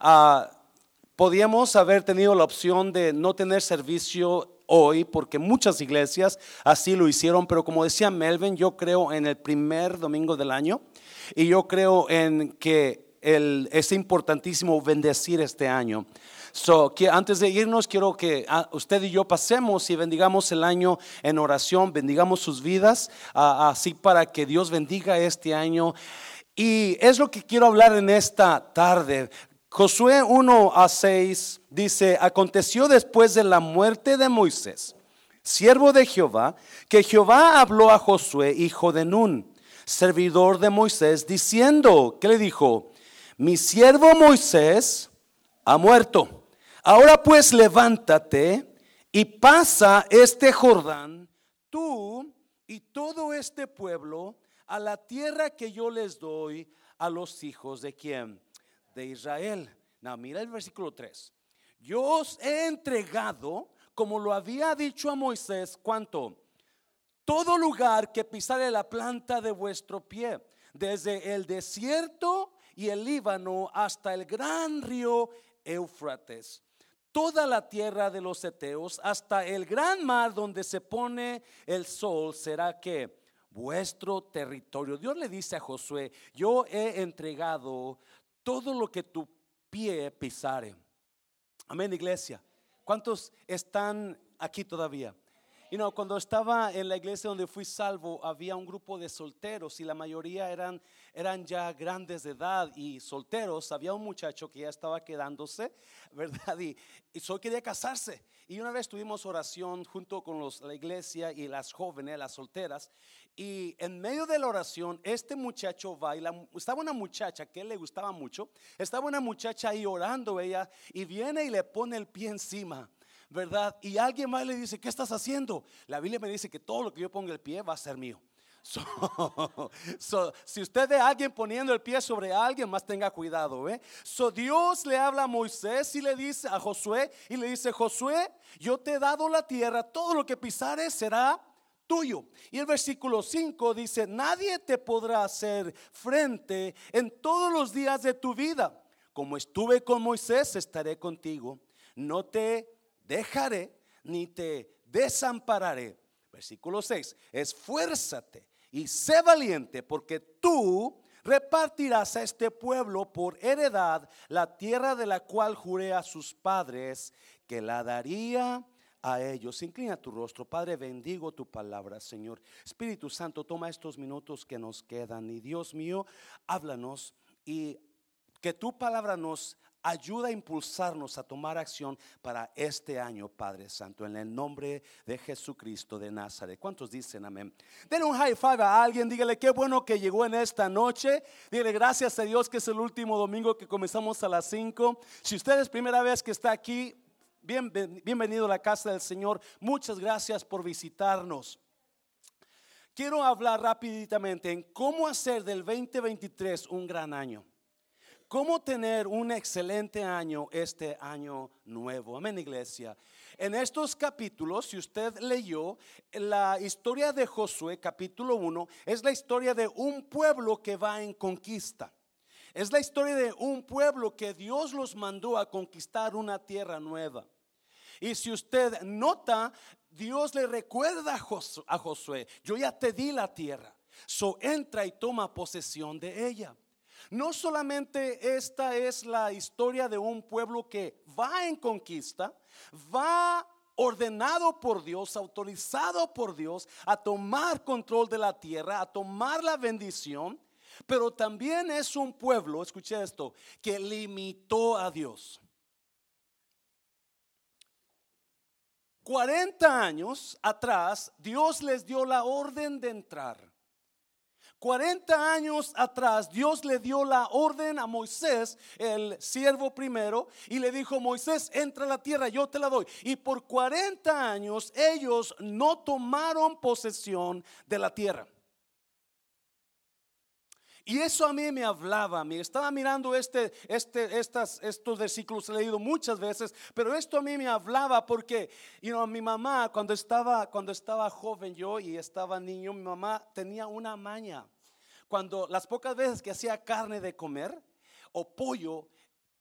Ah, podíamos haber tenido la opción de no tener servicio hoy, porque muchas iglesias así lo hicieron, pero como decía Melvin, yo creo en el primer domingo del año y yo creo en que el, es importantísimo bendecir este año. So, que antes de irnos, quiero que ah, usted y yo pasemos y bendigamos el año en oración, bendigamos sus vidas, ah, así para que Dios bendiga este año. Y es lo que quiero hablar en esta tarde. Josué 1 a 6 dice, aconteció después de la muerte de Moisés, siervo de Jehová, que Jehová habló a Josué, hijo de Nun, servidor de Moisés, diciendo, ¿qué le dijo? Mi siervo Moisés ha muerto. Ahora pues levántate y pasa este Jordán, tú y todo este pueblo, a la tierra que yo les doy a los hijos de quién? De Israel. No, mira el versículo 3. Yo os he entregado, como lo había dicho a Moisés, ¿cuánto? Todo lugar que pisare la planta de vuestro pie, desde el desierto y el Líbano hasta el gran río Éufrates toda la tierra de los Eteos, hasta el gran mar donde se pone el sol, será que vuestro territorio. Dios le dice a Josué, yo he entregado todo lo que tu pie pisare. Amén, iglesia. ¿Cuántos están aquí todavía? Y no, cuando estaba en la iglesia donde fui salvo, había un grupo de solteros y la mayoría eran, eran ya grandes de edad y solteros. Había un muchacho que ya estaba quedándose, ¿verdad? Y, y solo quería casarse. Y una vez tuvimos oración junto con los, la iglesia y las jóvenes, las solteras. Y en medio de la oración, este muchacho va y estaba una muchacha que le gustaba mucho. Estaba una muchacha ahí orando ella y viene y le pone el pie encima. ¿verdad? Y alguien más le dice, ¿qué estás haciendo? La Biblia me dice que todo lo que yo ponga el pie va a ser mío. si usted ve a alguien poniendo el pie sobre alguien, más tenga cuidado. ¿eh? So, Dios le habla a Moisés y le dice a Josué y le dice, Josué, yo te he dado la tierra, todo lo que pisares será tuyo. Y el versículo 5 dice, nadie te podrá hacer frente en todos los días de tu vida. Como estuve con Moisés, estaré contigo. No te dejaré ni te desampararé. Versículo 6, esfuérzate y sé valiente porque tú repartirás a este pueblo por heredad la tierra de la cual juré a sus padres que la daría a ellos. Inclina tu rostro, Padre, bendigo tu palabra, Señor. Espíritu Santo, toma estos minutos que nos quedan y Dios mío, háblanos y que tu palabra nos ayuda a impulsarnos a tomar acción para este año, Padre Santo, en el nombre de Jesucristo de Nazaret. ¿Cuántos dicen amén? Denle un high five a alguien, dígale qué bueno que llegó en esta noche. Dígale gracias a Dios que es el último domingo que comenzamos a las 5. Si usted es primera vez que está aquí, bien, bienvenido a la casa del Señor. Muchas gracias por visitarnos. Quiero hablar rápidamente en cómo hacer del 2023 un gran año cómo tener un excelente año este año nuevo. Amén, iglesia. En estos capítulos, si usted leyó la historia de Josué, capítulo 1, es la historia de un pueblo que va en conquista. Es la historia de un pueblo que Dios los mandó a conquistar una tierra nueva. Y si usted nota, Dios le recuerda a Josué, yo ya te di la tierra, so entra y toma posesión de ella. No solamente esta es la historia de un pueblo que va en conquista, va ordenado por Dios, autorizado por Dios a tomar control de la tierra, a tomar la bendición, pero también es un pueblo, escuche esto, que limitó a Dios. 40 años atrás, Dios les dio la orden de entrar. 40 años atrás Dios le dio la orden a Moisés, el siervo primero, y le dijo, Moisés, entra a la tierra, yo te la doy. Y por 40 años ellos no tomaron posesión de la tierra. Y eso a mí me hablaba, me estaba mirando este, este, estas, estos versículos, he leído muchas veces, pero esto a mí me hablaba porque, you know, mi mamá cuando estaba, cuando estaba joven yo y estaba niño, mi mamá tenía una maña. Cuando las pocas veces que hacía carne de comer o pollo,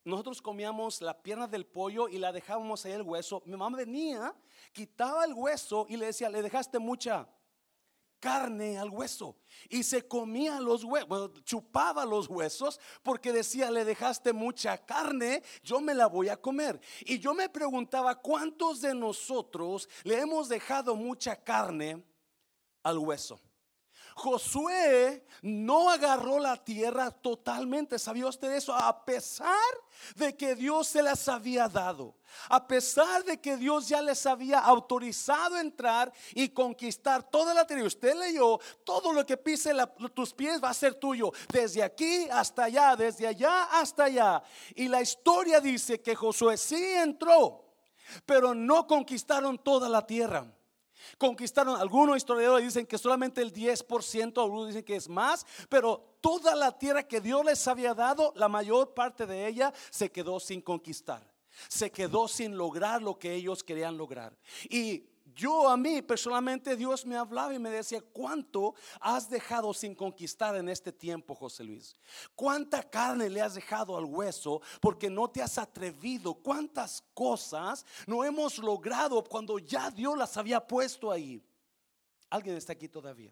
nosotros comíamos la pierna del pollo y la dejábamos ahí el hueso. Mi mamá venía, quitaba el hueso y le decía, le dejaste mucha carne al hueso y se comía los huesos, chupaba los huesos porque decía, le dejaste mucha carne, yo me la voy a comer. Y yo me preguntaba, ¿cuántos de nosotros le hemos dejado mucha carne al hueso? Josué no agarró la tierra totalmente. ¿Sabía usted eso? A pesar de que Dios se las había dado. A pesar de que Dios ya les había autorizado entrar y conquistar toda la tierra. Usted leyó, todo lo que pise tus pies va a ser tuyo. Desde aquí hasta allá, desde allá hasta allá. Y la historia dice que Josué sí entró, pero no conquistaron toda la tierra. Conquistaron, algunos historiadores dicen que solamente el 10%, algunos dicen que es más, pero toda la tierra que Dios les había dado, la mayor parte de ella se quedó sin conquistar. Se quedó sin lograr lo que ellos querían lograr. Y yo a mí personalmente Dios me hablaba y me decía, ¿cuánto has dejado sin conquistar en este tiempo, José Luis? ¿Cuánta carne le has dejado al hueso porque no te has atrevido? ¿Cuántas cosas no hemos logrado cuando ya Dios las había puesto ahí? ¿Alguien está aquí todavía?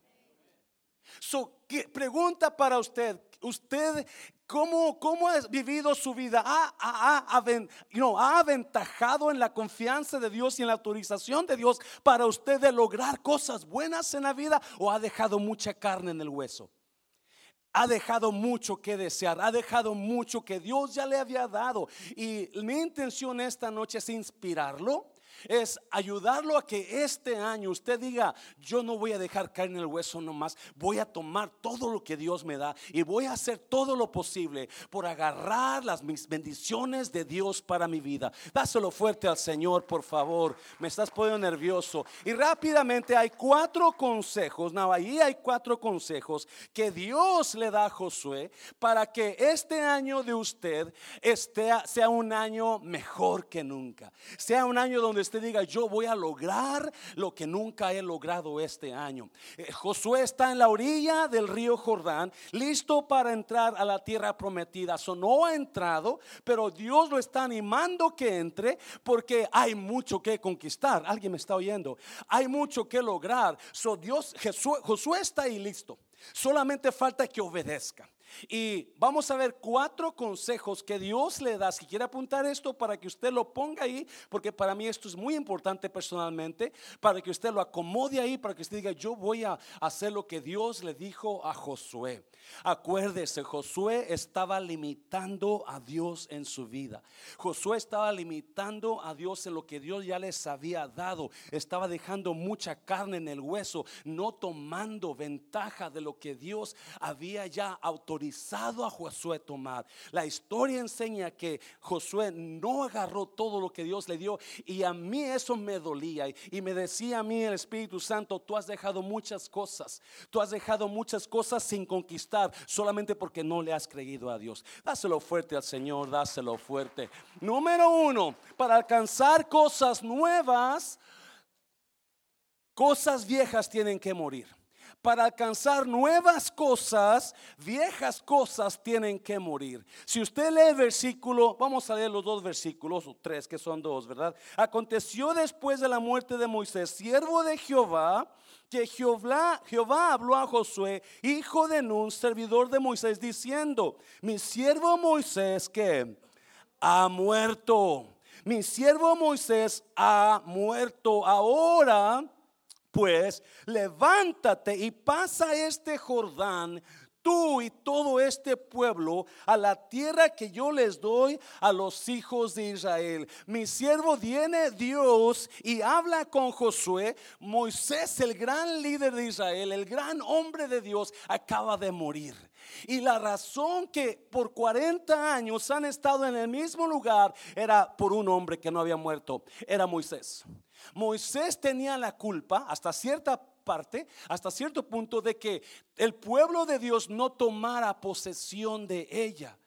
So, ¿qué, pregunta para usted, usted cómo, cómo ha vivido su vida, ¿Ha, ha, ha, aventajado en la confianza de Dios y en la autorización de Dios para usted de lograr cosas buenas en la vida o ha dejado mucha carne en el hueso. Ha dejado mucho que desear, ha dejado mucho que Dios ya le había dado. Y mi intención esta noche es inspirarlo es ayudarlo a que este año usted diga, yo no voy a dejar caer en el hueso nomás, voy a tomar todo lo que Dios me da y voy a hacer todo lo posible por agarrar las bendiciones de Dios para mi vida. Dáselo fuerte al Señor, por favor. Me estás poniendo nervioso. Y rápidamente hay cuatro consejos, no, ahí hay cuatro consejos que Dios le da a Josué para que este año de usted esté, sea un año mejor que nunca. Sea un año donde usted diga, yo voy a lograr lo que nunca he logrado este año. Eh, Josué está en la orilla del río Jordán, listo para entrar a la tierra prometida. So, no ha entrado, pero Dios lo está animando que entre porque hay mucho que conquistar. ¿Alguien me está oyendo? Hay mucho que lograr. So, Dios, Josué está ahí listo. Solamente falta que obedezca. Y vamos a ver cuatro consejos que Dios le da. Si quiere apuntar esto para que usted lo ponga ahí, porque para mí esto es muy importante personalmente, para que usted lo acomode ahí, para que usted diga, yo voy a hacer lo que Dios le dijo a Josué. Acuérdese, Josué estaba limitando a Dios en su vida. Josué estaba limitando a Dios en lo que Dios ya les había dado. Estaba dejando mucha carne en el hueso, no tomando ventaja de lo que Dios había ya autorizado a Josué tomar. La historia enseña que Josué no agarró todo lo que Dios le dio y a mí eso me dolía y me decía a mí el Espíritu Santo, tú has dejado muchas cosas, tú has dejado muchas cosas sin conquistar solamente porque no le has creído a Dios. Dáselo fuerte al Señor, dáselo fuerte. Número uno, para alcanzar cosas nuevas, cosas viejas tienen que morir para alcanzar nuevas cosas, viejas cosas tienen que morir. Si usted lee el versículo, vamos a leer los dos versículos, o tres, que son dos, ¿verdad? Aconteció después de la muerte de Moisés, siervo de Jehová, que Jehová, Jehová habló a Josué, hijo de Nun, servidor de Moisés, diciendo, mi siervo Moisés que ha muerto. Mi siervo Moisés ha muerto. Ahora pues, levántate y pasa este Jordán, tú y todo este pueblo, a la tierra que yo les doy a los hijos de Israel. Mi siervo viene Dios y habla con Josué. Moisés, el gran líder de Israel, el gran hombre de Dios, acaba de morir. Y la razón que por 40 años han estado en el mismo lugar era por un hombre que no había muerto, era Moisés. Moisés tenía la culpa hasta cierta parte, hasta cierto punto, de que el pueblo de Dios no tomara posesión de ella.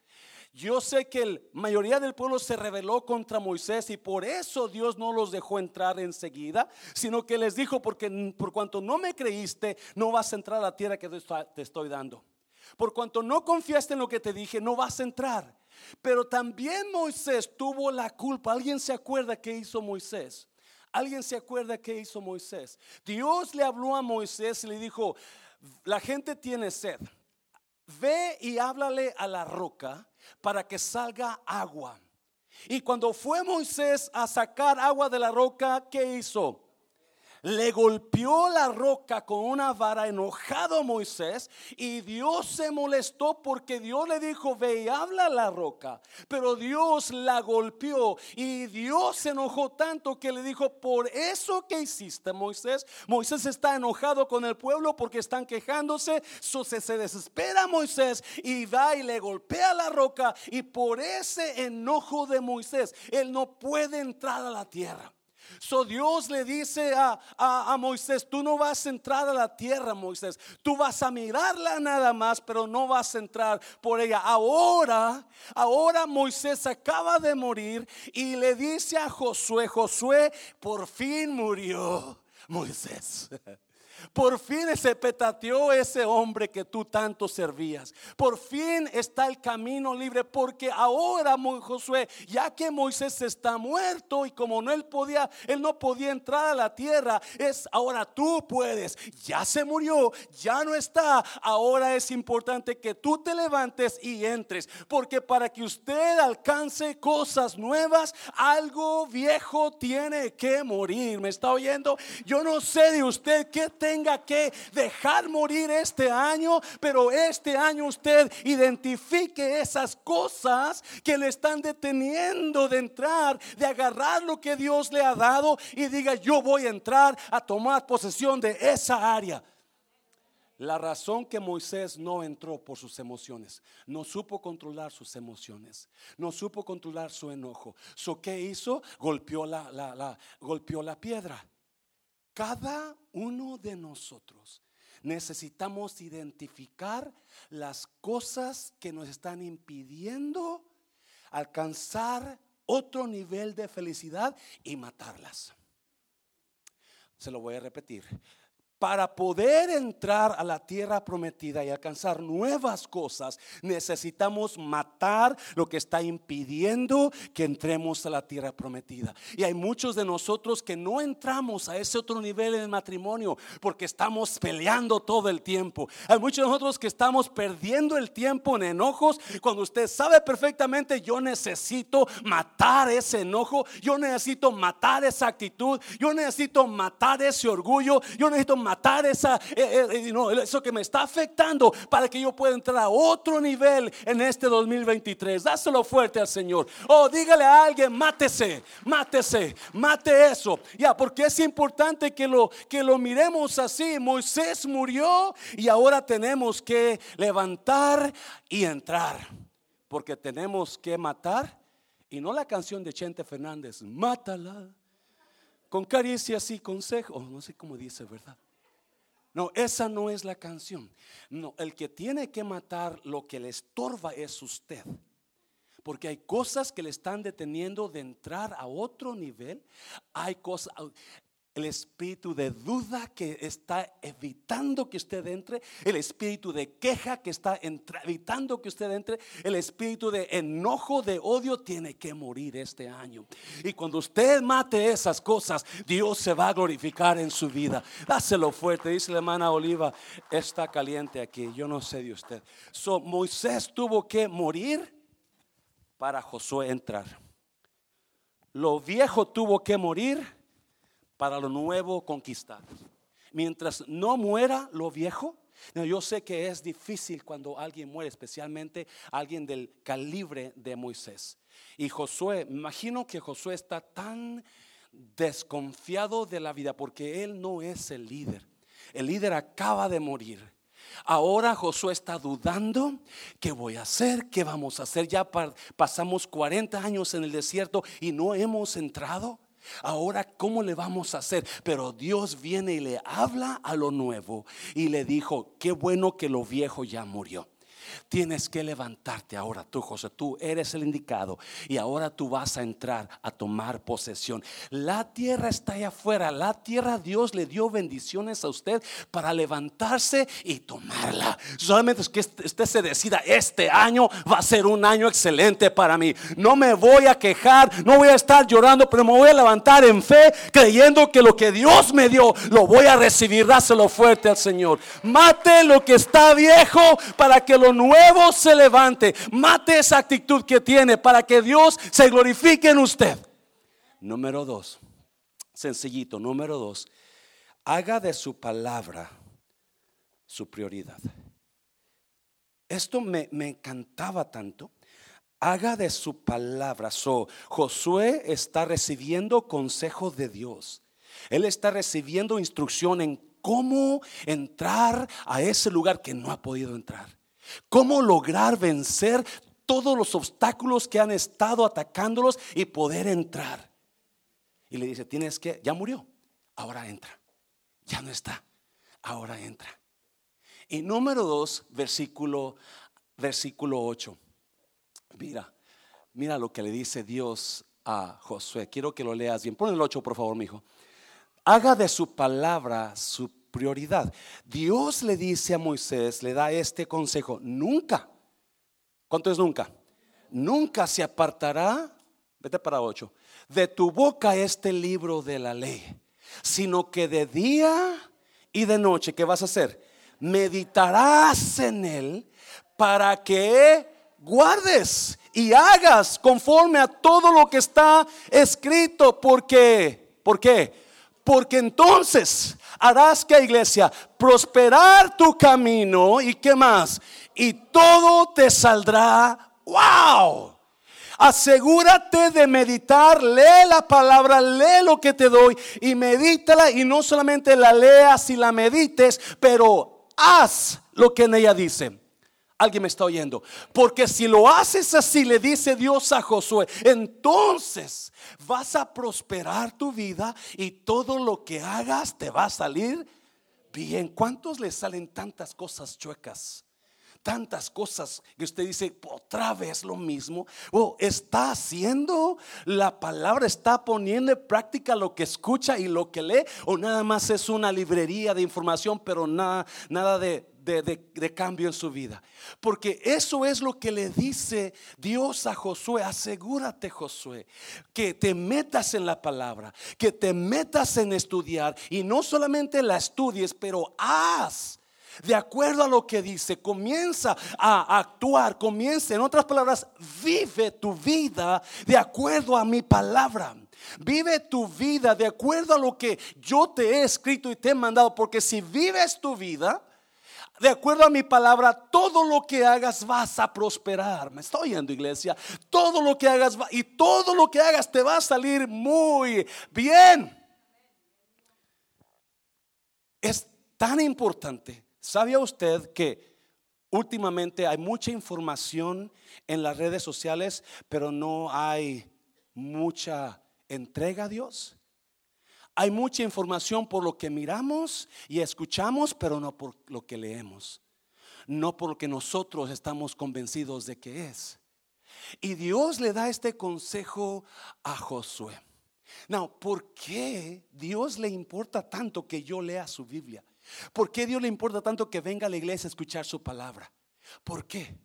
Yo sé que la mayoría del pueblo se rebeló contra Moisés y por eso Dios no los dejó entrar enseguida, sino que les dijo, porque por cuanto no me creíste, no vas a entrar a la tierra que te estoy dando. Por cuanto no confiaste en lo que te dije, no vas a entrar. Pero también Moisés tuvo la culpa. ¿Alguien se acuerda qué hizo Moisés? ¿Alguien se acuerda qué hizo Moisés? Dios le habló a Moisés y le dijo, la gente tiene sed. Ve y háblale a la roca para que salga agua. Y cuando fue Moisés a sacar agua de la roca, ¿qué hizo? Le golpeó la roca con una vara enojado Moisés y Dios se molestó porque Dios le dijo, ve y habla la roca. Pero Dios la golpeó y Dios se enojó tanto que le dijo, por eso que hiciste Moisés, Moisés está enojado con el pueblo porque están quejándose, se, se desespera Moisés y va y le golpea la roca y por ese enojo de Moisés, él no puede entrar a la tierra. So Dios le dice a, a, Moisés, tú no vas a entrar a la tierra, Moisés. Tú vas a mirarla nada más, pero no vas a entrar por ella. Ahora, ahora Moisés acaba de morir y le dice a Josué, Josué, por fin murió Moisés. Por fin se petateó ese hombre que tú tanto servías. Por fin está el camino libre porque ahora Josué, ya que Moisés está muerto y como no él podía, él no podía entrar a la tierra, es ahora tú puedes. Ya se murió, ya no está. Ahora es importante que tú te levantes y entres, porque para que usted alcance cosas nuevas, algo viejo tiene que morir. ¿Me está oyendo? Yo no sé de usted qué te tenga que dejar morir este año, pero este año usted identifique esas cosas que le están deteniendo de entrar, de agarrar lo que Dios le ha dado y diga, yo voy a entrar a tomar posesión de esa área. La razón que Moisés no entró por sus emociones, no supo controlar sus emociones, no supo controlar su enojo. So, ¿Qué hizo? Golpeó la, la, la, golpeó la piedra. Cada uno de nosotros necesitamos identificar las cosas que nos están impidiendo alcanzar otro nivel de felicidad y matarlas. Se lo voy a repetir para poder entrar a la tierra prometida y alcanzar nuevas cosas, necesitamos matar lo que está impidiendo que entremos a la tierra prometida. Y hay muchos de nosotros que no entramos a ese otro nivel en el matrimonio porque estamos peleando todo el tiempo. Hay muchos de nosotros que estamos perdiendo el tiempo en enojos cuando usted sabe perfectamente yo necesito matar ese enojo, yo necesito matar esa actitud, yo necesito matar ese orgullo, yo necesito matar esa, eh, eh, eh, eso que me está afectando para que yo pueda entrar a otro nivel en este 2023. Dáselo fuerte al Señor. Oh, dígale a alguien, mátese, mátese, mate eso. Ya, porque es importante que lo, que lo miremos así. Moisés murió y ahora tenemos que levantar y entrar. Porque tenemos que matar. Y no la canción de Chente Fernández, mátala con caricias y consejos. no sé cómo dice, ¿verdad? No, esa no es la canción. No, el que tiene que matar lo que le estorba es usted. Porque hay cosas que le están deteniendo de entrar a otro nivel. Hay cosas, el espíritu de duda que está evitando que usted entre, el espíritu de queja que está evitando que usted entre, el espíritu de enojo, de odio, tiene que morir este año. Y cuando usted mate esas cosas, Dios se va a glorificar en su vida. Dáselo fuerte, dice la hermana Oliva, está caliente aquí, yo no sé de usted. So, Moisés tuvo que morir para Josué entrar. Lo viejo tuvo que morir para lo nuevo conquistar. Mientras no muera lo viejo, yo sé que es difícil cuando alguien muere, especialmente alguien del calibre de Moisés. Y Josué, imagino que Josué está tan desconfiado de la vida porque él no es el líder. El líder acaba de morir. Ahora Josué está dudando, ¿qué voy a hacer? ¿Qué vamos a hacer? Ya pasamos 40 años en el desierto y no hemos entrado. Ahora, ¿cómo le vamos a hacer? Pero Dios viene y le habla a lo nuevo y le dijo, qué bueno que lo viejo ya murió. Tienes que levantarte ahora, tú José, tú eres el indicado y ahora tú vas a entrar a tomar posesión. La tierra está allá afuera, la tierra Dios le dio bendiciones a usted para levantarse y tomarla. Solamente es que usted se decida, este año va a ser un año excelente para mí. No me voy a quejar, no voy a estar llorando, pero me voy a levantar en fe creyendo que lo que Dios me dio lo voy a recibir. Dáselo fuerte al Señor. Mate lo que está viejo para que lo nuevo se levante. Mate esa actitud que tiene para que Dios se glorifique en usted. Número dos, sencillito, número dos, haga de su palabra su prioridad. Esto me, encantaba tanto. Haga de su palabra. So, Josué está recibiendo consejo de Dios. Él está recibiendo instrucción en cómo entrar a ese lugar que no ha podido entrar. Cómo lograr vencer todos los obstáculos que han estado atacándolos y poder entrar. Y le dice, tienes que, ya murió, ahora entra. Ya no está, ahora entra. Y número dos, versículo, versículo 8. Mira, mira lo que le dice Dios a Josué. Quiero que lo leas bien. Pon el 8, por favor, mi hijo. Haga de su palabra su prioridad. Dios le dice a Moisés, le da este consejo, nunca, ¿cuánto es nunca? Nunca se apartará, vete para ocho, de tu boca este libro de la ley, sino que de día y de noche, ¿qué vas a hacer? Meditarás en él para que guardes y hagas conforme a todo lo que está escrito, porque, ¿por qué? Porque entonces harás que iglesia prosperar tu camino y qué más. Y todo te saldrá. ¡Wow! Asegúrate de meditar, lee la palabra, lee lo que te doy y medítala y no solamente la leas y la medites, pero haz lo que en ella dice. Alguien me está oyendo. Porque si lo haces así, le dice Dios a Josué, entonces vas a prosperar tu vida y todo lo que hagas te va a salir bien. ¿Cuántos le salen tantas cosas chuecas? Tantas cosas que usted dice, otra vez lo mismo. O está haciendo la palabra, está poniendo en práctica lo que escucha y lo que lee. O nada más es una librería de información, pero nada, nada de, de, cambio en su vida. Porque eso es lo que le dice Dios a Josué. Asegúrate, Josué, que te metas en la palabra, que te metas en estudiar y no solamente la estudies, pero haz. De acuerdo a lo que dice, comienza a actuar, comienza, en otras palabras, vive tu vida de acuerdo a mi palabra. Vive tu vida de acuerdo a lo que yo te he escrito y te he mandado, porque si vives tu vida, de acuerdo a mi palabra, todo lo que hagas vas a prosperar. Me estoy oyendo, iglesia. Todo lo que hagas y todo lo que hagas te va a salir muy bien. Es tan importante. ¿Sabía usted que últimamente hay mucha información en las redes sociales, pero no hay mucha entrega a Dios? Hay mucha información por lo que miramos y escuchamos, pero no por lo que leemos. No por lo que nosotros estamos convencidos de que es. Y Dios le da este consejo a Josué. Now, ¿por qué Dios le importa tanto que yo lea su Biblia? ¿Por qué Dios le importa tanto que venga a la iglesia a escuchar su palabra? ¿Por qué?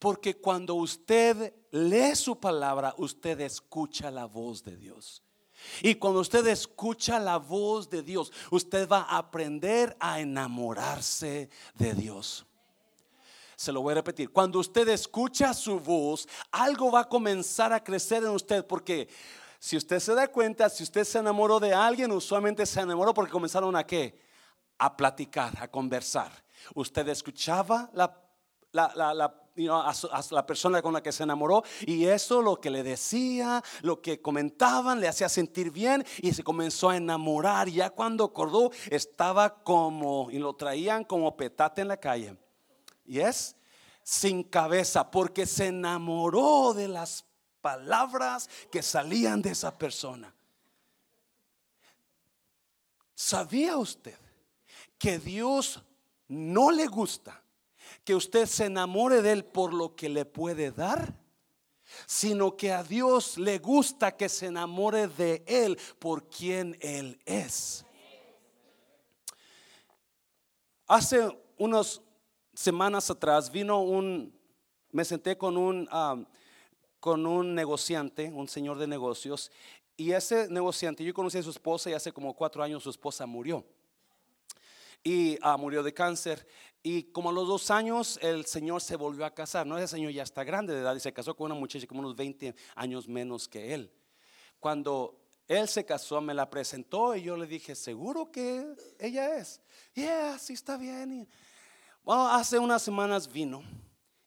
Porque cuando usted lee su palabra, usted escucha la voz de Dios. Y cuando usted escucha la voz de Dios, usted va a aprender a enamorarse de Dios. Se lo voy a repetir. Cuando usted escucha su voz, algo va a comenzar a crecer en usted porque si usted se da cuenta, si usted se enamoró de alguien, usualmente se enamoró porque comenzaron a qué? A platicar, a conversar. Usted escuchaba la, la, la, la a, la persona con la que se enamoró y eso lo que le decía, lo que comentaban le hacía sentir bien y se comenzó a enamorar. Ya cuando acordó estaba como, y lo traían como petate en la calle. Y es sin cabeza porque se enamoró de las palabras que salían de esa persona. ¿Sabía usted que Dios no le gusta que usted se enamore de Él por lo que le puede dar, sino que a Dios le gusta que se enamore de Él por quien Él es. Hace unas semanas atrás vino un, me senté con un, con un negociante, un señor de negocios, y ese negociante, yo conocí a su esposa y hace como cuatro años su esposa murió. Y ah, murió de cáncer. Y como a los dos años el señor se volvió a casar. No, ese señor ya está grande de edad y se casó con una muchacha como unos 20 años menos que él. Cuando él se casó, me la presentó y yo le dije, ¿seguro que ella es? Yeah, sí está bien. Bueno, hace unas semanas vino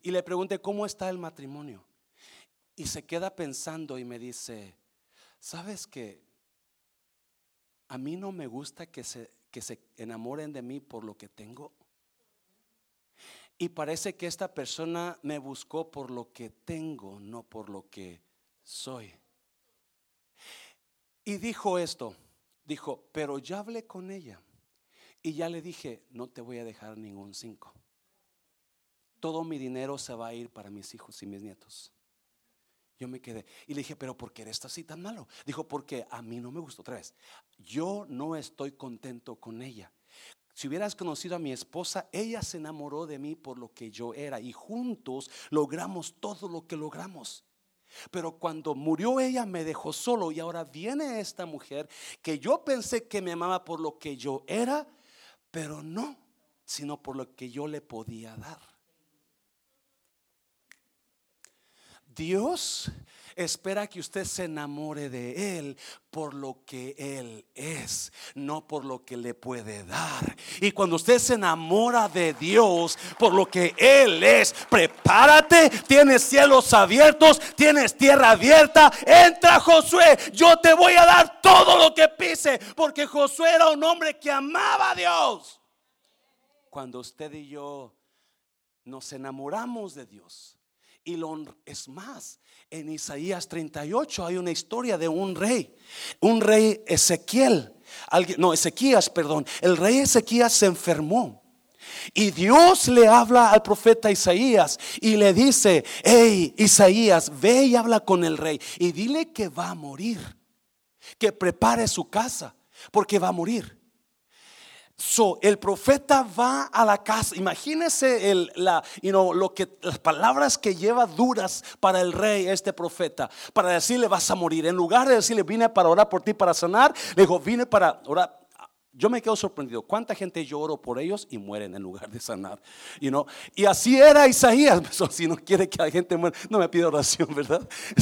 y le pregunté, ¿cómo está el matrimonio? Y se queda pensando y me dice, ¿sabes que a mí no me gusta que se, que se enamoren de mí por lo que tengo? Y parece que esta persona me buscó por lo que tengo, no por lo que soy. Y dijo esto, dijo, pero ya hablé con ella y ya le dije, no te voy a dejar ningún cinco. Todo mi dinero se va a ir para mis hijos y mis nietos. Yo me quedé y le dije, pero ¿por qué eres así tan malo? Dijo, porque a mí no me gustó otra vez. Yo no estoy contento con ella. Si hubieras conocido a mi esposa, ella se enamoró de mí por lo que yo era y juntos logramos todo lo que logramos. Pero cuando murió ella me dejó solo y ahora viene esta mujer que yo pensé que me amaba por lo que yo era, pero no, sino por lo que yo le podía dar. Dios espera que usted se enamore de Él por lo que Él es, no por lo que le puede dar. Y cuando usted se enamora de Dios por lo que Él es, prepárate, tienes cielos abiertos, tienes tierra abierta, entra Josué, yo te voy a dar todo lo que pise, porque Josué era un hombre que amaba a Dios. Cuando usted y yo nos enamoramos de Dios, y lo es más, en Isaías 38 hay una historia de un rey, un rey Ezequiel, no, Ezequías, perdón, el rey Ezequías se enfermó. Y Dios le habla al profeta Isaías y le dice, hey Isaías, ve y habla con el rey y dile que va a morir, que prepare su casa, porque va a morir. So, el profeta va a la casa. Imagínese el, la, you know, lo que, las palabras que lleva duras para el rey, este profeta, para decirle vas a morir. En lugar de decirle vine para orar por ti, para sanar, le dijo vine para orar. Yo me quedo sorprendido. ¿Cuánta gente yo oro por ellos y mueren en lugar de sanar? You know? Y así era Isaías. si no quiere que la gente muera, no me pide oración, ¿verdad?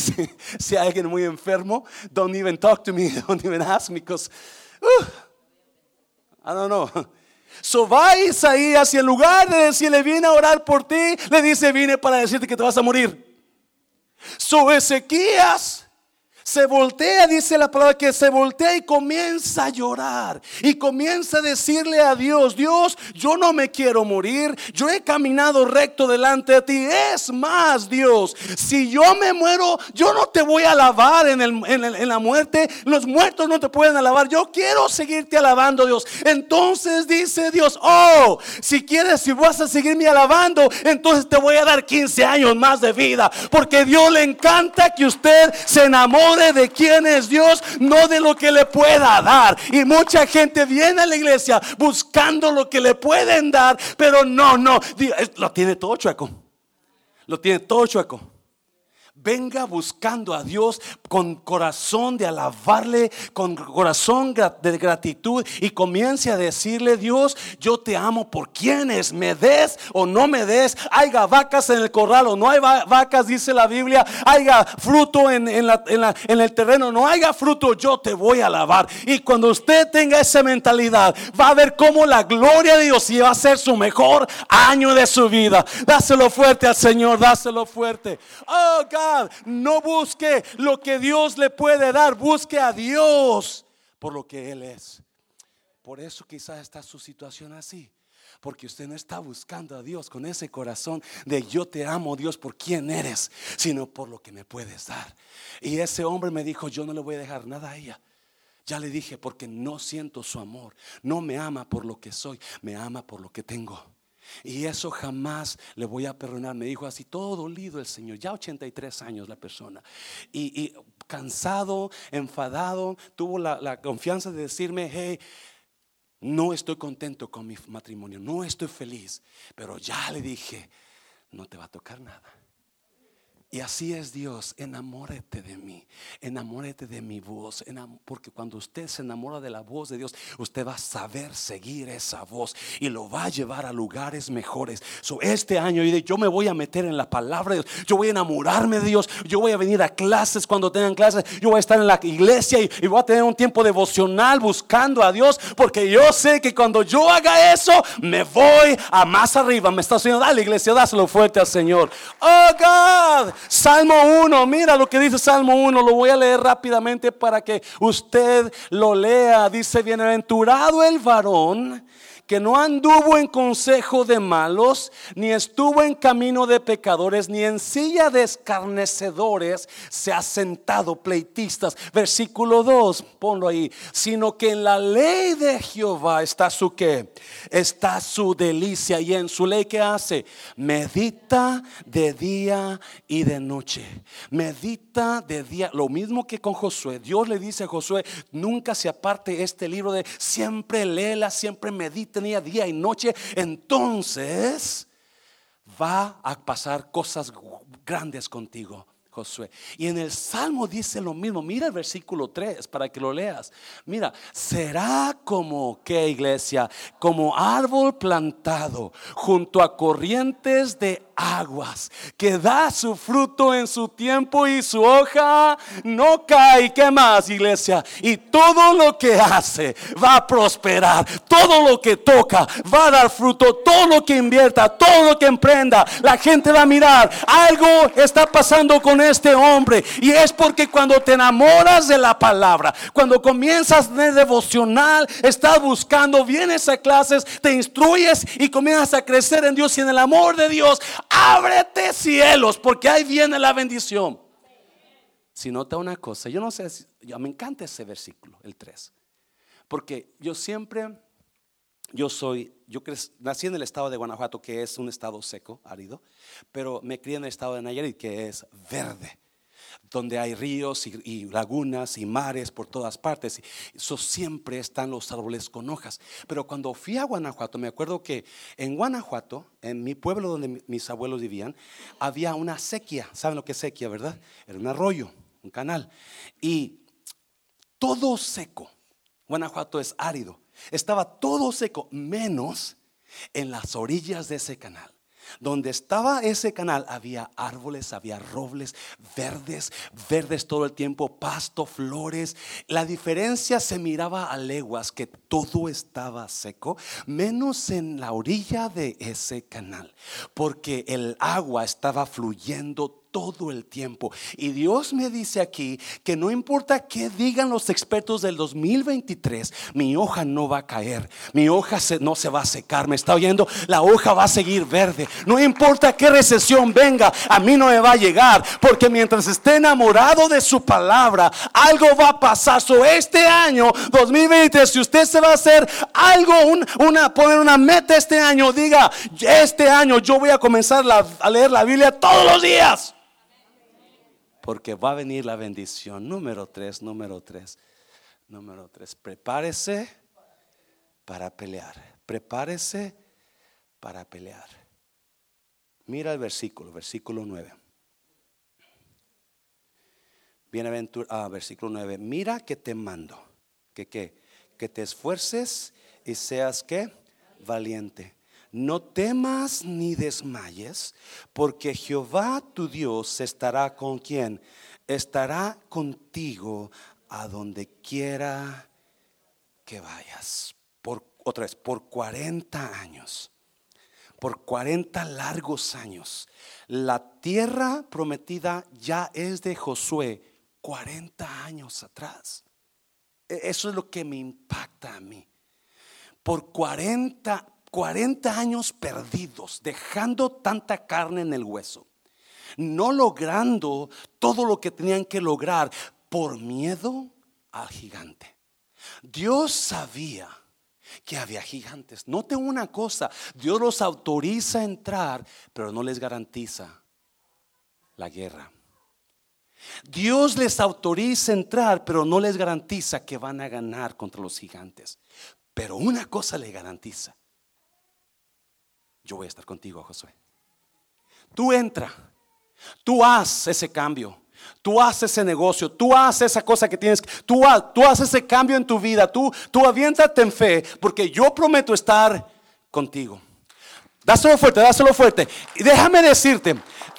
Si, hay alguien muy enfermo, don't even talk to me, don't even ask me, because. Uh, I don't know. So va Isaías y en lugar de decirle viene a orar por ti, le dice vine para decirte que te vas a morir. So Ezequías se voltea, dice la palabra que se voltea y comienza a llorar y comienza a decirle a Dios, Dios, yo no me quiero morir, yo he caminado recto delante de ti. Es más, Dios, si yo me muero, yo no te voy a alabar en, el, en, la muerte, los muertos no te pueden alabar, yo quiero seguirte alabando, Dios. Entonces dice Dios, oh, si quieres, si vas a seguirme alabando, entonces te voy a dar 15 años más de vida, porque Dios le encanta que usted se enamore de quién es Dios, no de lo que le pueda dar. Y mucha gente viene a la iglesia buscando lo que le pueden dar, pero no, no, lo tiene todo chueco. Lo tiene todo chueco venga buscando a Dios con corazón de alabarle, con corazón de gratitud y comience a decirle, Dios, yo te amo por quienes, me des o no me des, haya vacas en el corral o no hay vacas, dice la Biblia, haya fruto en, en el terreno, no haya fruto, yo te voy a alabar. Y cuando usted tenga esa mentalidad, va a ver cómo la gloria de Dios va a ser su mejor año de su vida. Dáselo fuerte al Señor, dáselo fuerte. Oh God no busque lo que Dios le puede dar, busque a Dios por lo que Él es. Por eso quizás está su situación así. Porque usted no está buscando a Dios con ese corazón de yo te amo Dios por quien eres, sino por lo que me puedes dar. Y ese hombre me dijo, yo no le voy a dejar nada a ella. Ya le dije, porque no siento su amor. No me ama por lo que soy, me ama por lo que tengo. Y eso jamás le voy a perdonar. Me dijo así, todo dolido el Señor, ya 83 años la persona. Y, cansado, enfadado, tuvo la, la confianza de decirme, hey, no estoy contento con mi matrimonio, no estoy feliz. Pero ya le dije, no te va a tocar nada. Y así es Dios, enamórate de mí, enamórate de mi voz, porque cuando usted se enamora de la voz de Dios, usted va a saber seguir esa voz y lo va a llevar a lugares mejores. So, este año yo me voy a meter en la palabra de Dios, yo voy a enamorarme de Dios, yo voy a venir a clases cuando tengan clases, yo voy a estar en la iglesia y, y voy a tener un tiempo devocional buscando a Dios, porque yo sé que cuando yo haga eso, me voy a más arriba. Me está diciendo, dale iglesia, dáselo fuerte al Señor. Oh God. Salmo 1, mira lo que dice Salmo 1, lo voy a leer rápidamente para que usted lo lea. Dice, bienaventurado el varón que no anduvo en consejo de malos, ni estuvo en camino de pecadores, ni en silla de escarnecedores se ha sentado pleitistas. Versículo 2, ponlo ahí, sino que en la ley de Jehová está su qué? Está su delicia y en su ley que hace? Medita de día y de noche. Medita de día, lo mismo que con Josué. Dios le dice a Josué, nunca se aparte este libro de siempre léela, siempre medita tenía día y noche, entonces va a pasar cosas grandes contigo. Josué. Y en el Salmo dice lo mismo. Mira el versículo 3 para que lo leas. Mira, será como que iglesia, como árbol plantado junto a corrientes de aguas, que da su fruto en su tiempo y su hoja no cae. ¿Qué más, iglesia? Y todo lo que hace va a prosperar. Todo lo que toca va a dar fruto. Todo lo que invierta, todo lo que emprenda, la gente va a mirar. Algo está pasando con este hombre. Y es porque cuando te enamoras de la palabra, cuando comienzas de devocional, estás buscando, vienes a clases, te instruyes y comienzas a crecer en Dios y en el amor de Dios ábrete cielos, porque ahí viene la bendición. Si nota una cosa, yo no sé, yo, me encanta ese versículo, el 3, porque yo siempre, yo soy, yo nací en el estado de Guanajuato, que es un estado seco, árido, pero me crié en el estado de Nayarit, que es verde donde hay ríos y, lagunas y mares por todas partes. Eso siempre están los árboles con hojas. Pero cuando fui a Guanajuato, me acuerdo que en Guanajuato, en mi pueblo donde mis abuelos vivían, había una sequía. ¿Saben lo que es sequía, verdad? Era un arroyo, un canal. Y todo seco. Guanajuato es árido. Estaba todo seco, menos en las orillas de ese canal. Donde estaba ese canal había árboles, había robles verdes, verdes todo el tiempo, pasto, flores. La diferencia se miraba a leguas que todo estaba seco, menos en la orilla de ese canal, porque el agua estaba fluyendo todo el tiempo. Y Dios me dice aquí que no importa qué digan los expertos del 2023, mi hoja no va a caer, mi hoja no se va a secar, me está oyendo, la hoja va a seguir verde. No importa qué recesión venga, a mí no me va a llegar, porque mientras esté enamorado de su palabra, algo va a pasar. So, este año 2023, si usted se va a hacer algo, una, poner una meta este año, diga, este año yo voy a comenzar a leer la Biblia todos los días porque va a venir la bendición. Número tres, número tres, número tres. Prepárese para pelear. Prepárese para pelear. Mira el versículo, versículo 9. Bienaventurado, ah, versículo 9. Mira que te mando. Que, que, que te esfuerces y seas que valiente no temas ni desmayes, porque Jehová tu Dios estará con quien, estará contigo a donde quiera que vayas. Por, otra vez, por 40 años, por 40 largos años, la tierra prometida ya es de Josué 40 años atrás. E, eso es lo que me impacta a mí. Por 40 40 años perdidos, dejando tanta carne en el hueso, no logrando todo lo que tenían que lograr por miedo al gigante. Dios sabía que había gigantes. Note una cosa, Dios los autoriza a entrar, pero no les garantiza la guerra. Dios les autoriza a entrar, pero no les garantiza que van a ganar contra los gigantes. Pero una cosa le garantiza. Yo voy a estar contigo, Josué. Tú entra, tú haz ese cambio. Tú haces ese negocio, tú haces esa cosa que tienes, tú, tú haces ese cambio en tu vida, tú, tú aviéntate en fe, porque yo prometo estar contigo. Dáselo fuerte, dáselo fuerte. Y déjame decirte,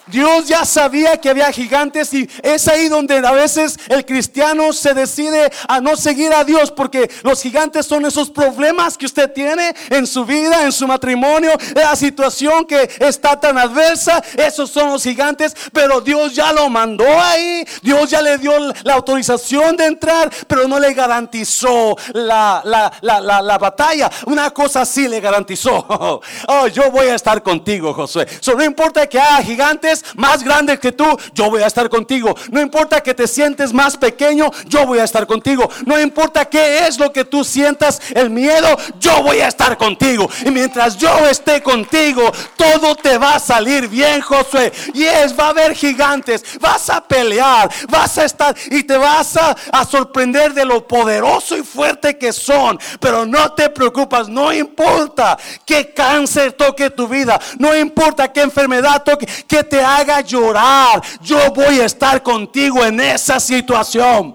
Dios ya sabía que había gigantes y es ahí donde a veces el cristiano se decide a no seguir a Dios porque los gigantes son esos problemas que usted tiene en su vida, en su matrimonio, la situación que está tan adversa, esos son los gigantes, pero Dios ya lo mandó ahí, Dios ya le dio la autorización de entrar, pero no le garantizó la, la, batalla. Una cosa sí le garantizó, oh, yo voy a estar contigo, Josué. no importa que haya gigantes, más grande que tú, yo voy a estar contigo. No importa que te sientes más pequeño, yo voy a estar contigo. No importa qué es lo que tú sientas, el miedo, yo voy a estar contigo. Y mientras yo esté contigo, todo te va a salir bien, Josué. Y es, va a haber gigantes, vas a pelear, vas a estar y te vas a, a sorprender de lo poderoso y fuerte que son. Pero no te preocupas, no importa que cáncer toque tu vida, no importa qué enfermedad toque, que te haga llorar, yo voy a estar contigo en esa situación.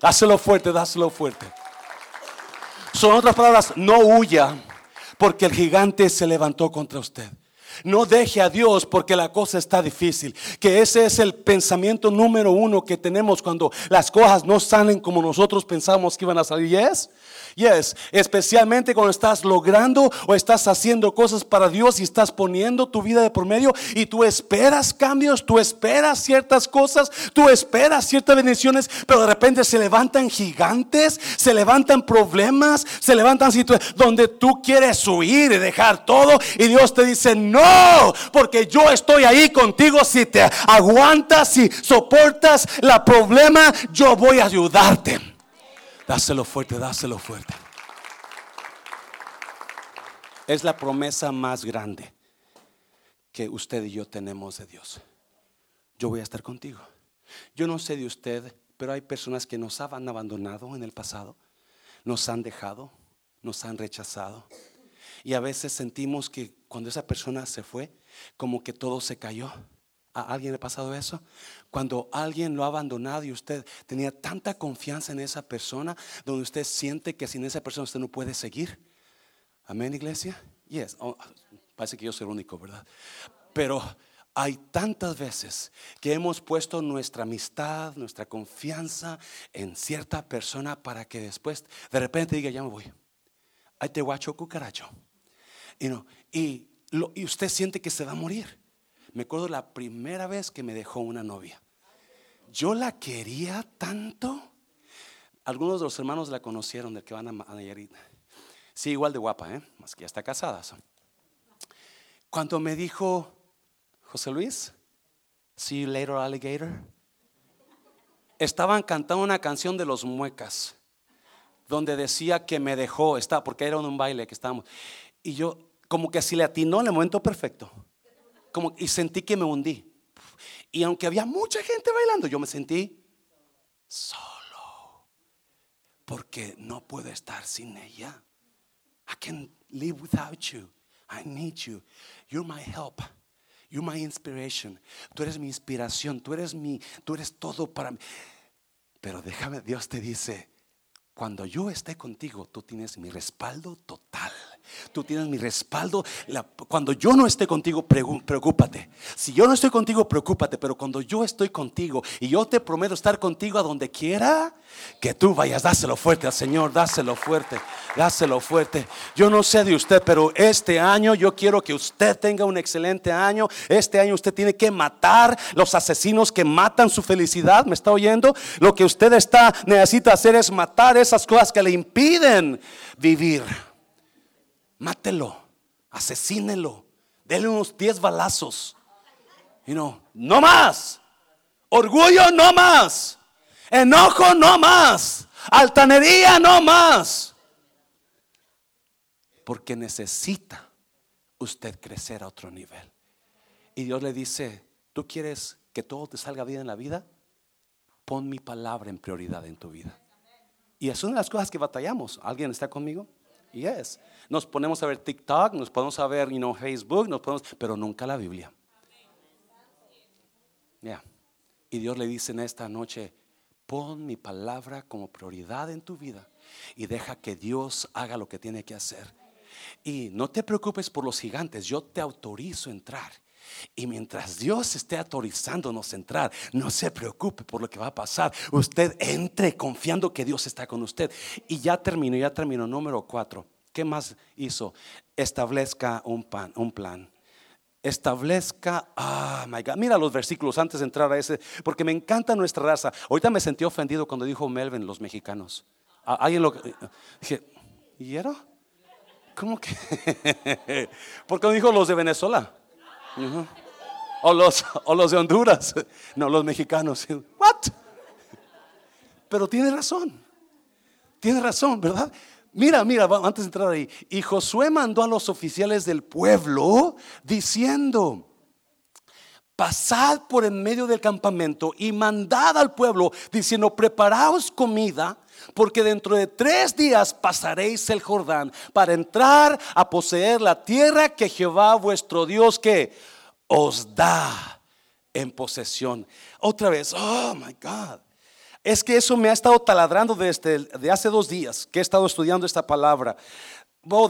Dáselo fuerte, dáselo fuerte. Son otras palabras, no huya porque el gigante se levantó contra usted. No deje a Dios porque la cosa está difícil. Que ese es el pensamiento número uno que tenemos cuando las cosas no salen como nosotros pensamos que iban a salir. ¿Yes? Yes, especialmente cuando estás logrando o estás haciendo cosas para Dios y estás poniendo tu vida de por medio y tú esperas cambios, tú esperas ciertas cosas, tú esperas ciertas bendiciones, pero de repente se levantan gigantes, se levantan problemas, se levantan situaciones donde tú quieres huir y dejar todo y Dios te dice, no, porque yo estoy ahí contigo si te aguantas, si soportas la problema, yo voy a ayudarte. Dáselo fuerte, dáselo fuerte. Es la promesa más grande que usted y yo tenemos de Dios. Yo voy a estar contigo. Yo no sé de usted, pero hay personas que nos han abandonado en el pasado, nos han dejado, nos han rechazado. Y a veces sentimos que cuando esa persona se fue, como que todo se cayó. ¿A alguien le ha pasado eso? Cuando alguien lo ha abandonado y usted tenía tanta confianza en esa persona, donde usted siente que sin esa persona usted no puede seguir. Amén, iglesia. Yes. Oh, parece que yo soy el único, ¿verdad? Pero hay tantas veces que hemos puesto nuestra amistad, nuestra confianza en cierta persona para que después de repente diga, ya me voy. Ahí te guacho cucaracho. y, y usted siente que se va a morir. Me acuerdo la primera vez que me dejó una novia. Yo la quería tanto. Algunos de los hermanos la conocieron del que van a Nayarit. Sí, igual de guapa, ¿eh? Más que ya está casada. Cuando me dijo, José Luis, see you later, alligator. Estaban cantando una canción de los muecas, donde decía que me dejó, está, porque era un baile que estábamos. Y yo, como que así le atinó en el momento perfecto y sentí que me hundí. Y aunque había mucha gente bailando, yo me sentí solo. Porque no puedo estar sin ella. I can live without you. I need you. You're my help. You're my inspiration. Tú eres mi inspiración. Tú eres mi, tú eres todo para mí. Pero déjame, Dios te dice, cuando yo esté contigo, tú tienes mi respaldo total. Tú tienes mi respaldo. cuando yo no esté contigo, preocúpate. Si yo no estoy contigo, preocúpate. Pero cuando yo estoy contigo y yo te prometo estar contigo a donde quiera, que tú vayas, dáselo fuerte al Señor, dáselo fuerte, dáselo fuerte. Yo no sé de usted, pero este año yo quiero que usted tenga un excelente año. Este año usted tiene que matar los asesinos que matan su felicidad. ¿Me está oyendo? Lo que usted está necesita hacer es matar esas cosas que le impiden vivir. Mátelo, asesínelo, dele unos 10 balazos. You know, no más. Orgullo no más. Enojo no más. Altanería no más. Porque necesita usted crecer a otro nivel. Y Dios le dice, ¿tú quieres que todo te salga bien en la vida? Pon mi palabra en prioridad en tu vida. Y es una de las cosas que batallamos. ¿Alguien está conmigo? Yes. Nos ponemos a ver TikTok, nos ponemos a ver, you know, Facebook, nos ponemos, pero nunca la Biblia. Ya. Y Dios le dice en esta noche, pon mi palabra como prioridad en tu vida y deja que Dios haga lo que tiene que hacer. Y no te preocupes por los gigantes, yo te autorizo a entrar. Y mientras Dios esté autorizándonos a entrar, no se preocupe por lo que va a pasar. Usted entre confiando que Dios está con usted. Y ya terminó, ya terminó. Número cuatro. ¿Qué más hizo? Establezca un, pan, un plan establezca, ah, my God, mira los versículos antes de entrar a ese, porque me encanta nuestra raza. Ahorita me sentí ofendido cuando dijo Melvin, los mexicanos. Alguien lo dije, ¿y era? ¿Cómo que? porque dijo los de Venezuela? O, los, o los de Honduras. No, los mexicanos. ¿What? Pero tiene razón. Tiene razón, ¿verdad? Mira, mira, antes de entrar ahí. Y Josué mandó a los oficiales del pueblo diciendo, pasad por en medio del campamento y mandad al pueblo diciendo, preparaos comida, porque dentro de tres días pasaréis el Jordán para entrar a poseer la tierra que Jehová vuestro Dios que os da en posesión. Otra vez, oh my God. Es que eso me ha estado taladrando desde de hace dos días que he estado estudiando esta palabra.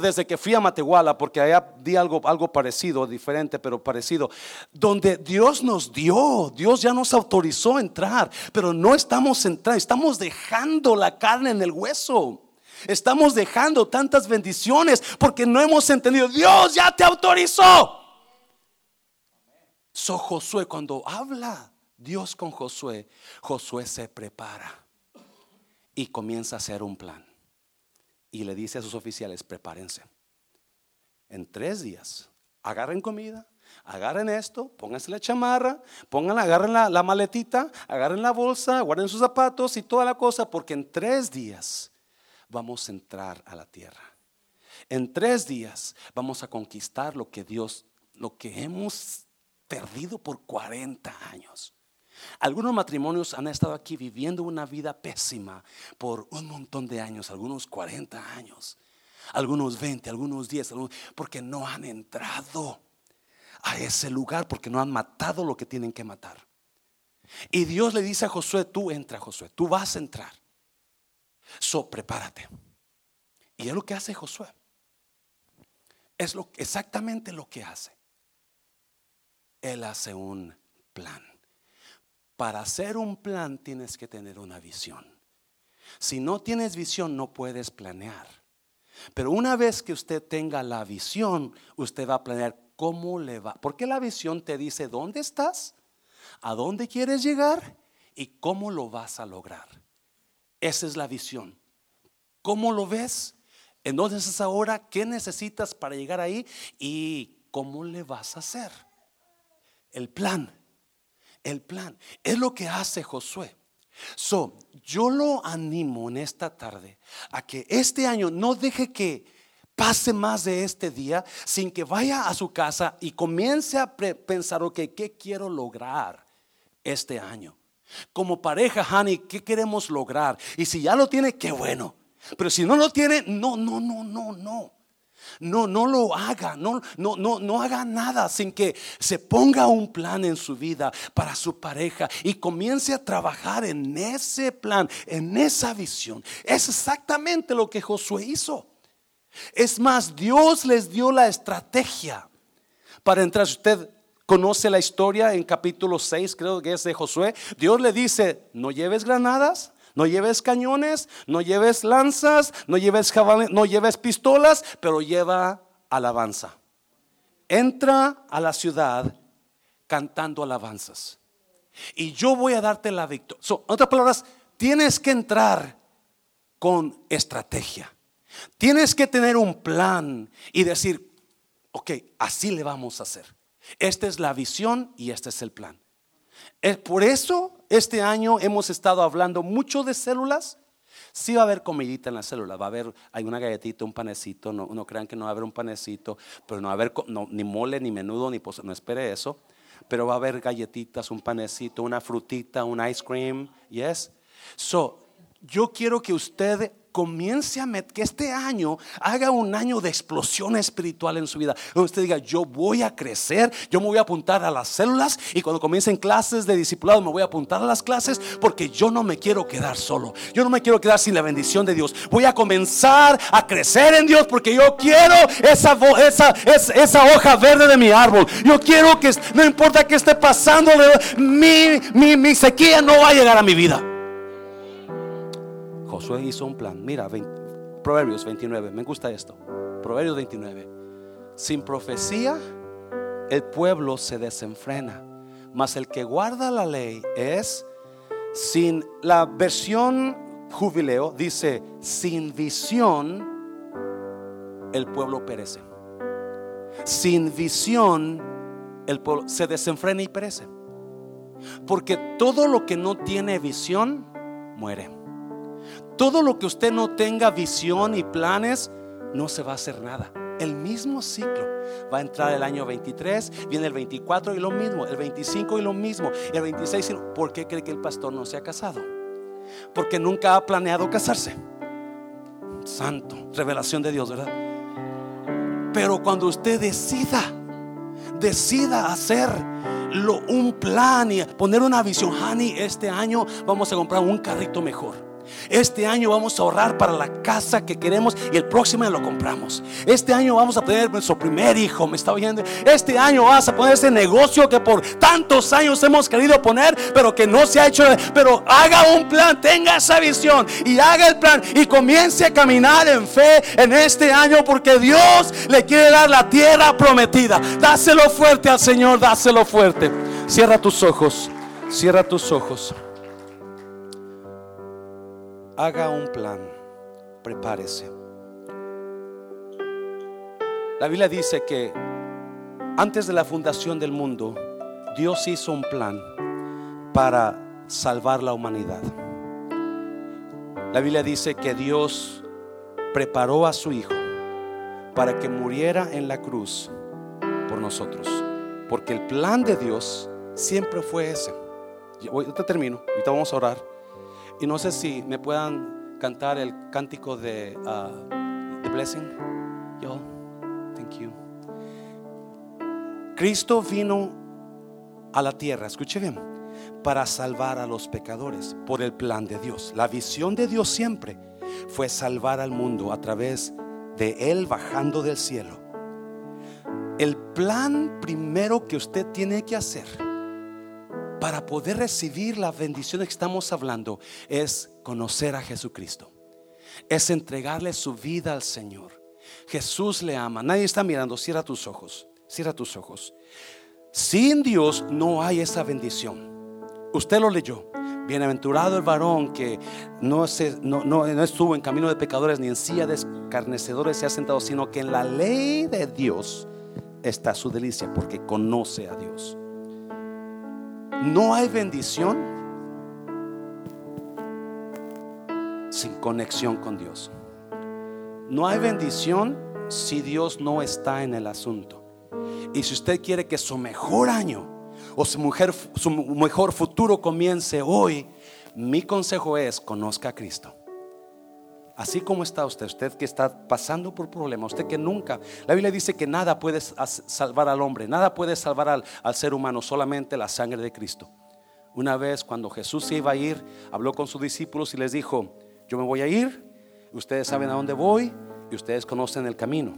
Desde que fui a Matehuala, porque allá di algo, algo parecido, diferente, pero parecido, donde Dios nos dio, Dios ya nos autorizó a entrar, pero no estamos entrando, estamos dejando la carne en el hueso. Estamos dejando tantas bendiciones porque no hemos entendido, Dios ya te autorizó. So Josué cuando habla Dios con Josué, Josué se prepara y comienza a hacer un plan. Y le dice a sus oficiales, prepárense. En tres días, agarren comida, agarren esto, pónganse la chamarra, pongan, agarren la, la maletita, agarren la bolsa, guarden sus zapatos y toda la cosa, porque en tres días vamos a entrar a la tierra. En tres días vamos a conquistar lo que Dios, lo que hemos perdido por 40 años. Algunos matrimonios han estado aquí viviendo una vida pésima por un montón de años, algunos 40 años, algunos 20, algunos 10, porque no han entrado a ese lugar, porque no han matado lo que tienen que matar. Y Dios le dice a Josué, tú entra Josué, tú vas a entrar. So, prepárate. Y es lo que hace Josué. Es lo, exactamente lo que hace. Él hace un plan. Para hacer un plan tienes que tener una visión. Si no tienes visión no puedes planear. Pero una vez que usted tenga la visión, usted va a planear cómo le va. Porque la visión te dice dónde estás, a dónde quieres llegar y cómo lo vas a lograr. Esa es la visión. ¿Cómo lo ves? ¿En dónde estás ahora? ¿Qué necesitas para llegar ahí? ¿Y cómo le vas a hacer? El plan el plan. Es lo que hace Josué. So, yo lo animo en esta tarde a que este año no deje que pase más de este día sin que vaya a su casa y comience a pensar, ok, ¿qué quiero lograr este año? Como pareja, Honey, ¿qué queremos lograr? Y si ya lo tiene, qué bueno. Pero si no lo tiene, no, no, no, no, no. No, no lo haga, no, no, no, no haga nada sin que se ponga un plan en su vida para su pareja y comience a trabajar en ese plan, en esa visión. Es exactamente lo que Josué hizo. Es más, Dios les dio la estrategia para entrar. Usted conoce la historia en capítulo 6, creo que es de Josué. Dios le dice, no lleves granadas, no lleves cañones, no lleves lanzas, no lleves no lleves pistolas, pero lleva alabanza. Entra a la ciudad cantando alabanzas. Y yo voy a darte la victoria. en otras palabras, tienes que entrar con estrategia. Tienes que tener un plan y decir, ok, así le vamos a hacer. Esta es la visión y este es el plan. Es por eso este año hemos estado hablando mucho de células, Sí va a haber comidita en la célula, va a haber, hay una galletita, un panecito, no, no crean que no va a haber un panecito, pero no va a haber ni mole, ni menudo, ni no espere eso, pero va a haber galletitas, un panecito, una frutita, un ice cream, yes. So, yo quiero que usted comience a meter, que este año haga un año de explosión espiritual en su vida. Donde usted diga, yo voy a crecer, yo me voy a apuntar a las células y cuando comiencen clases de discipulado me voy a apuntar a las clases porque yo no me quiero quedar solo. Yo no me quiero quedar sin la bendición de Dios. Voy a comenzar a crecer en Dios porque yo quiero esa, esa, esa, hoja verde de mi árbol. Yo quiero que no importa que esté pasando, mi, mi, mi sequía no va a llegar a mi vida. Josué hizo un plan. Mira, Proverbios 29, me gusta esto. Proverbios 29. Sin profecía, el pueblo se desenfrena, mas el que guarda la ley es sin la versión jubileo dice, sin visión el pueblo perece. Sin visión el pueblo se desenfrena y perece. Porque todo lo que no tiene visión muere. Todo lo que usted no tenga visión y planes, no se va a hacer nada. El mismo ciclo. Va a entrar el año 23, viene el 24 y lo mismo, el 25 y lo mismo, y el 26. ¿Por qué cree que el pastor no se ha casado? Porque nunca ha planeado casarse. Santo, revelación de Dios, ¿verdad? Pero cuando usted decida, decida hacer un plan y poner una visión, honey, este año vamos a comprar un carrito mejor. Este año vamos a ahorrar para la casa que queremos y el próximo año lo compramos. Este año vamos a tener nuestro primer hijo, me está oyendo. Este año vas a poner ese negocio que por tantos años hemos querido poner, pero que no se ha hecho. Pero haga un plan, tenga esa visión y haga el plan y comience a caminar en fe en este año porque Dios le quiere dar la tierra prometida. Dáselo fuerte al Señor, dáselo fuerte. Cierra tus ojos, cierra tus ojos haga un plan, prepárese. La Biblia dice que antes de la fundación del mundo, Dios hizo un plan para salvar la humanidad. La Biblia dice que Dios preparó a su Hijo para que muriera en la cruz por nosotros. Porque el plan de Dios siempre fue ese. Yo te termino, ahorita vamos a orar. Y no sé si me puedan cantar el cántico de uh, The Blessing. Yo, thank you. Cristo vino a la tierra, escuche bien, para salvar a los pecadores por el plan de Dios. La visión de Dios siempre fue salvar al mundo a través de Él bajando del cielo. El plan primero que usted tiene que hacer para poder recibir la bendición que estamos hablando es conocer a Jesucristo. Es entregarle su vida al Señor. Jesús le ama. Nadie está mirando. Cierra tus ojos. Cierra tus ojos. Sin Dios no hay esa bendición. Usted lo leyó. Bienaventurado el varón que no, se, no, no, estuvo en camino de pecadores ni en silla de escarnecedores se ha sentado, sino que en la ley de Dios está su delicia porque conoce a Dios. No hay bendición sin conexión con Dios. No hay bendición si Dios no está en el asunto. Y si usted quiere que su mejor año o su, mujer, su mejor futuro comience hoy, mi consejo es conozca a Cristo. Así como está usted, usted que está pasando por problemas, usted que nunca, la Biblia dice que nada puede salvar al hombre, nada puede salvar al, ser humano, solamente la sangre de Cristo. Una vez cuando Jesús se iba a ir, habló con sus discípulos y les dijo, yo me voy a ir, ustedes saben a dónde voy y ustedes conocen el camino.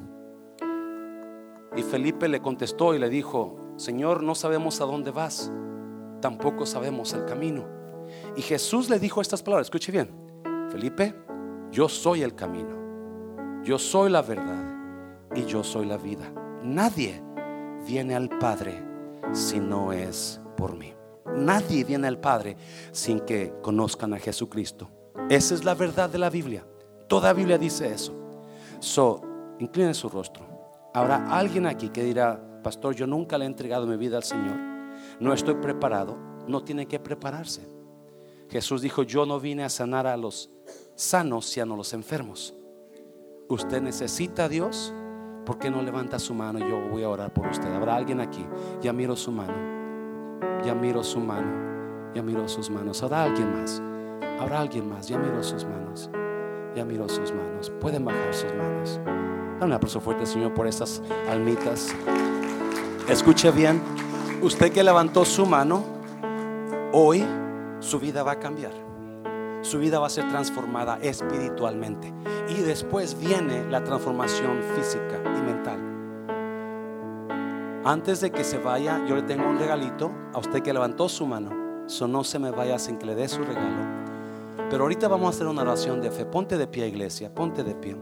Y Felipe le contestó y le dijo, Señor, no sabemos a dónde vas, tampoco sabemos el camino. Y Jesús le dijo estas palabras, escuche bien, Felipe, yo soy el camino, yo soy la verdad y yo soy la vida. Nadie viene al Padre si no es por mí. Nadie viene al Padre sin que conozcan a Jesucristo. Esa es la verdad de la Biblia. Toda Biblia dice eso. So, incline su rostro. Habrá alguien aquí que dirá, pastor, yo nunca le he entregado mi vida al Señor. No estoy preparado. No tiene que prepararse. Jesús dijo, yo no vine a sanar a los sanos a los enfermos. Usted necesita a Dios. ¿Por qué no levanta su mano? Yo voy a orar por usted. ¿Habrá alguien aquí? Ya miro su mano. Ya miro su mano. Ya miro sus manos. ¿Habrá alguien más? ¿Habrá alguien más? Ya miro sus manos. Ya miro sus manos. Pueden bajar sus manos. Dame un aplauso fuerte, Señor, por esas almitas. Escuche bien. Usted que levantó su mano, hoy su vida va a cambiar. Su vida va a ser transformada espiritualmente. Y después viene la transformación física y mental. Antes de que se vaya, yo le tengo un regalito a usted que levantó su mano. So no se me vaya sin que le dé su regalo. Pero ahorita vamos a hacer una oración de fe. Ponte de pie, iglesia. Ponte de pie.